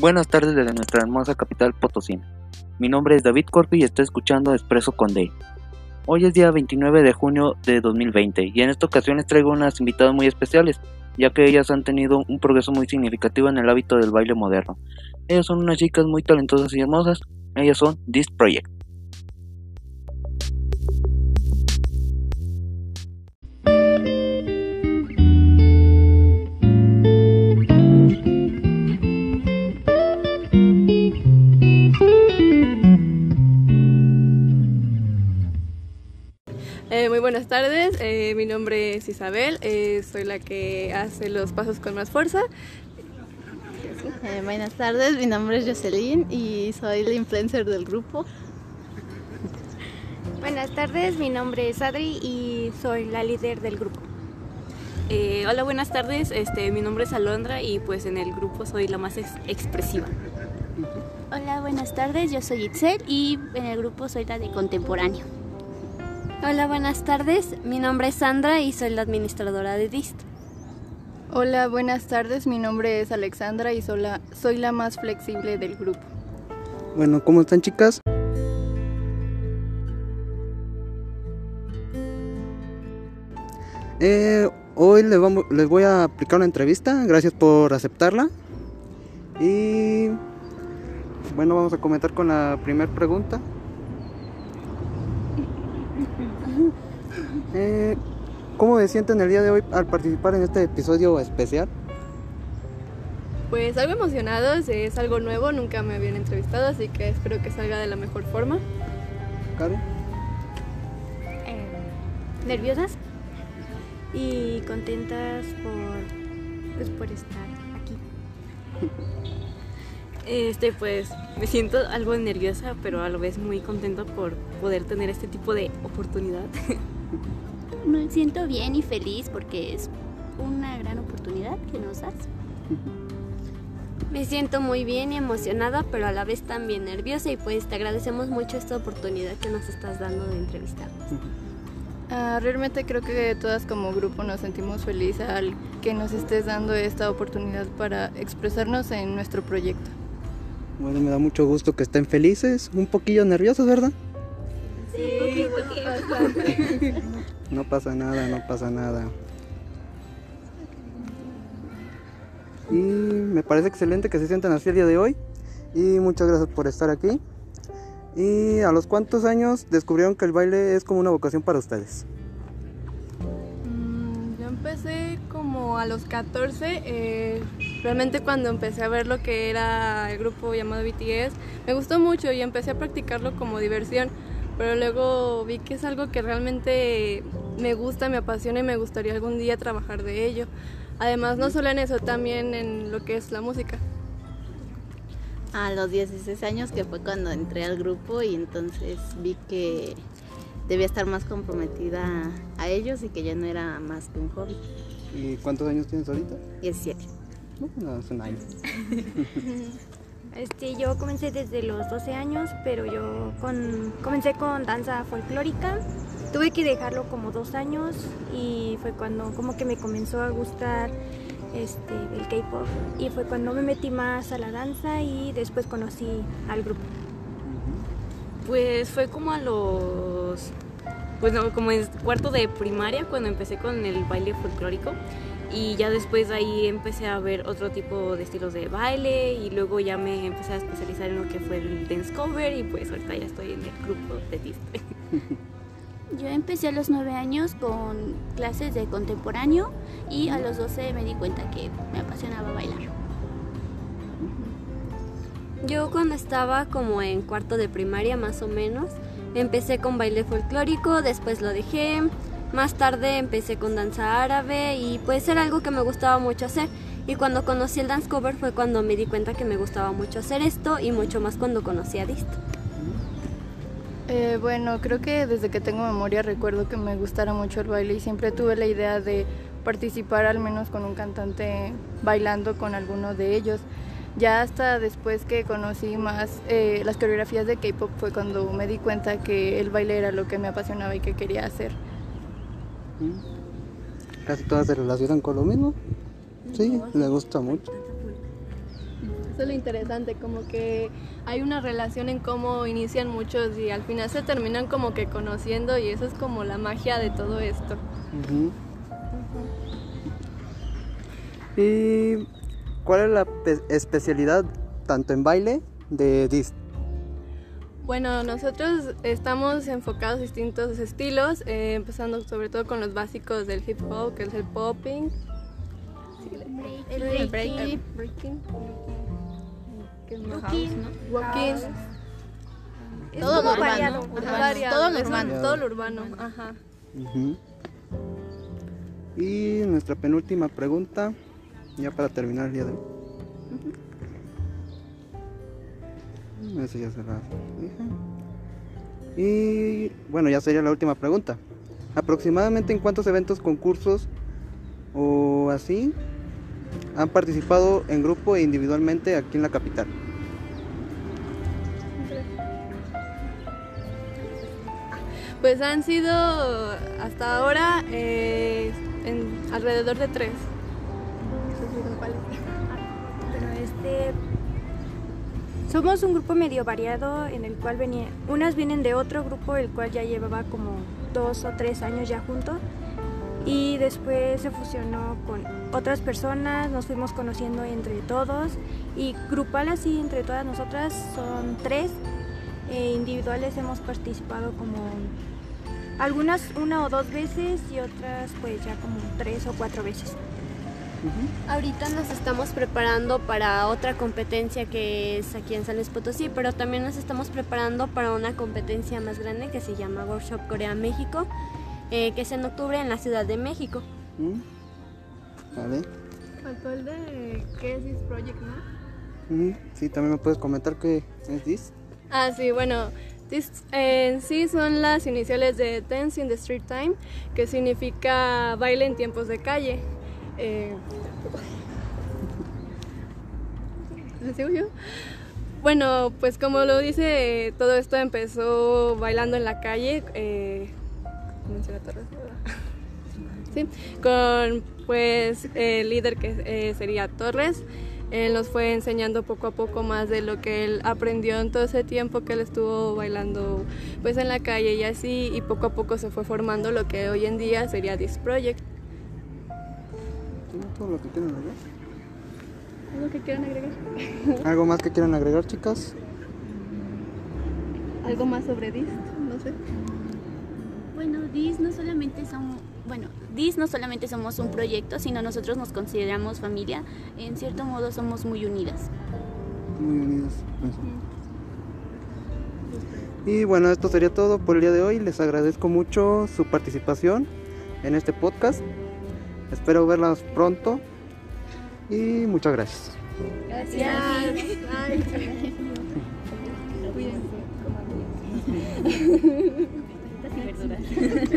Buenas tardes desde nuestra hermosa capital Potosí. Mi nombre es David Corpi y estoy escuchando Expreso con Day. Hoy es día 29 de junio de 2020 y en esta ocasión les traigo unas invitadas muy especiales, ya que ellas han tenido un progreso muy significativo en el hábito del baile moderno. Ellas son unas chicas muy talentosas y hermosas, ellas son This Project. Tardes, eh, mi nombre es Isabel, eh, soy la que hace los pasos con más fuerza. Eh, buenas tardes, mi nombre es Jocelyn y soy la influencer del grupo. Buenas tardes, mi nombre es Adri y soy la líder del grupo. Eh, hola, buenas tardes, este, mi nombre es Alondra y pues en el grupo soy la más ex- expresiva. Hola, buenas tardes. Yo soy Itzel y en el grupo soy la de contemporáneo. Hola, buenas tardes, mi nombre es Sandra y soy la administradora de DIST. Hola, buenas tardes, mi nombre es Alexandra y soy la, soy la más flexible del grupo. Bueno, ¿cómo están chicas? Eh, hoy les, vamos, les voy a aplicar una entrevista, gracias por aceptarla. Y bueno, vamos a comentar con la primera pregunta. Eh, ¿Cómo se sienten el día de hoy al participar en este episodio especial? Pues algo emocionados, es algo nuevo, nunca me habían entrevistado, así que espero que salga de la mejor forma. Karen? Eh, nerviosas y contentas por, pues, por estar aquí. Este, pues me siento algo nerviosa, pero a la vez muy contenta por poder tener este tipo de oportunidad. Me siento bien y feliz porque es una gran oportunidad que nos das. Me siento muy bien y emocionada, pero a la vez también nerviosa y pues te agradecemos mucho esta oportunidad que nos estás dando de entrevistarnos. Ah, realmente creo que todas como grupo nos sentimos felices al que nos estés dando esta oportunidad para expresarnos en nuestro proyecto. Bueno, me da mucho gusto que estén felices, un poquillo nerviosos, ¿verdad? Sí, bastante. No pasa nada, no pasa nada. Y me parece excelente que se sientan así el día de hoy. Y muchas gracias por estar aquí. ¿Y a los cuántos años descubrieron que el baile es como una vocación para ustedes? Mm, Yo empecé como a los 14, eh, realmente cuando empecé a ver lo que era el grupo llamado BTS, me gustó mucho y empecé a practicarlo como diversión, pero luego vi que es algo que realmente me gusta, me apasiona y me gustaría algún día trabajar de ello. Además, no solo en eso, también en lo que es la música. A los 16 años que fue cuando entré al grupo y entonces vi que debía estar más comprometida a ellos y que ya no era más que un hobby. ¿Y cuántos años tienes ahorita? 17. No, es un año. Este, yo comencé desde los 12 años, pero yo con, comencé con danza folclórica. Tuve que dejarlo como dos años y fue cuando como que me comenzó a gustar este, el K-pop y fue cuando me metí más a la danza y después conocí al grupo. Pues fue como a los. Pues no, como en cuarto de primaria cuando empecé con el baile folclórico. Y ya después ahí empecé a ver otro tipo de estilos de baile. Y luego ya me empecé a especializar en lo que fue el dance cover. Y pues ahorita ya estoy en el grupo de Disney. Yo empecé a los 9 años con clases de contemporáneo y a los 12 me di cuenta que me apasionaba bailar. Yo cuando estaba como en cuarto de primaria más o menos, empecé con baile folclórico, después lo dejé, más tarde empecé con danza árabe y pues era algo que me gustaba mucho hacer. Y cuando conocí el dance cover fue cuando me di cuenta que me gustaba mucho hacer esto y mucho más cuando conocí a Dist. Eh, bueno, creo que desde que tengo memoria recuerdo que me gustara mucho el baile y siempre tuve la idea de participar al menos con un cantante bailando con alguno de ellos. Ya hasta después que conocí más eh, las coreografías de K-pop fue cuando me di cuenta que el baile era lo que me apasionaba y que quería hacer. Casi todas se relacionan con lo mismo. Sí, le gusta mucho. Eso es lo interesante, como que hay una relación en cómo inician muchos y al final se terminan como que conociendo y eso es como la magia de todo esto. ¿Y cuál es la pe- especialidad tanto en baile de DIS? Bueno, nosotros estamos enfocados a distintos estilos, eh, empezando sobre todo con los básicos del hip hop, que es el popping, El el break, breaking, el breaking, ¿qué más? walking, Todo lo urbano, todo lo urbano. Todo lo urbano, ajá. Y nuestra penúltima pregunta, ya para terminar el día de hoy. Y bueno, ya sería la última pregunta. ¿Aproximadamente en cuántos eventos, concursos o así han participado en grupo e individualmente aquí en la capital? Pues han sido hasta ahora eh, alrededor de tres. Somos un grupo medio variado en el cual venía. Unas vienen de otro grupo, el cual ya llevaba como dos o tres años ya junto. Y después se fusionó con otras personas, nos fuimos conociendo entre todos. Y grupal así, entre todas nosotras, son tres. E individuales hemos participado como algunas una o dos veces y otras pues ya como tres o cuatro veces. Ahorita nos estamos preparando para otra competencia que es aquí en San Luis Potosí, pero también nos estamos preparando para una competencia más grande que se llama Workshop Corea México, eh, que es en octubre en la Ciudad de México. ¿Mm? Vale. Faltó el de ¿qué es this project, no? Mm, Sí, también me puedes comentar qué es DIS. Ah, sí, bueno, this, eh, en sí son las iniciales de Dance in the Street Time, que significa baile en tiempos de calle. Eh. Bueno, pues como lo dice, todo esto empezó bailando en la calle. Eh. Sí, con pues el líder que eh, sería Torres. Él nos fue enseñando poco a poco más de lo que él aprendió en todo ese tiempo que él estuvo bailando pues en la calle y así y poco a poco se fue formando lo que hoy en día sería This Project. Todo lo que quieran agregar. ¿Algo que quieran agregar? ¿Algo más que quieran agregar, chicas? ¿Algo más sobre This? No sé. Bueno, DIS no solamente son, bueno, DIS no solamente somos un proyecto, sino nosotros nos consideramos familia. En cierto modo somos muy unidas. Muy unidos. Eso. Y bueno, esto sería todo por el día de hoy. Les agradezco mucho su participación en este podcast. Espero verlas pronto. Y muchas gracias. Gracias. Bye. Cuídense, verduras.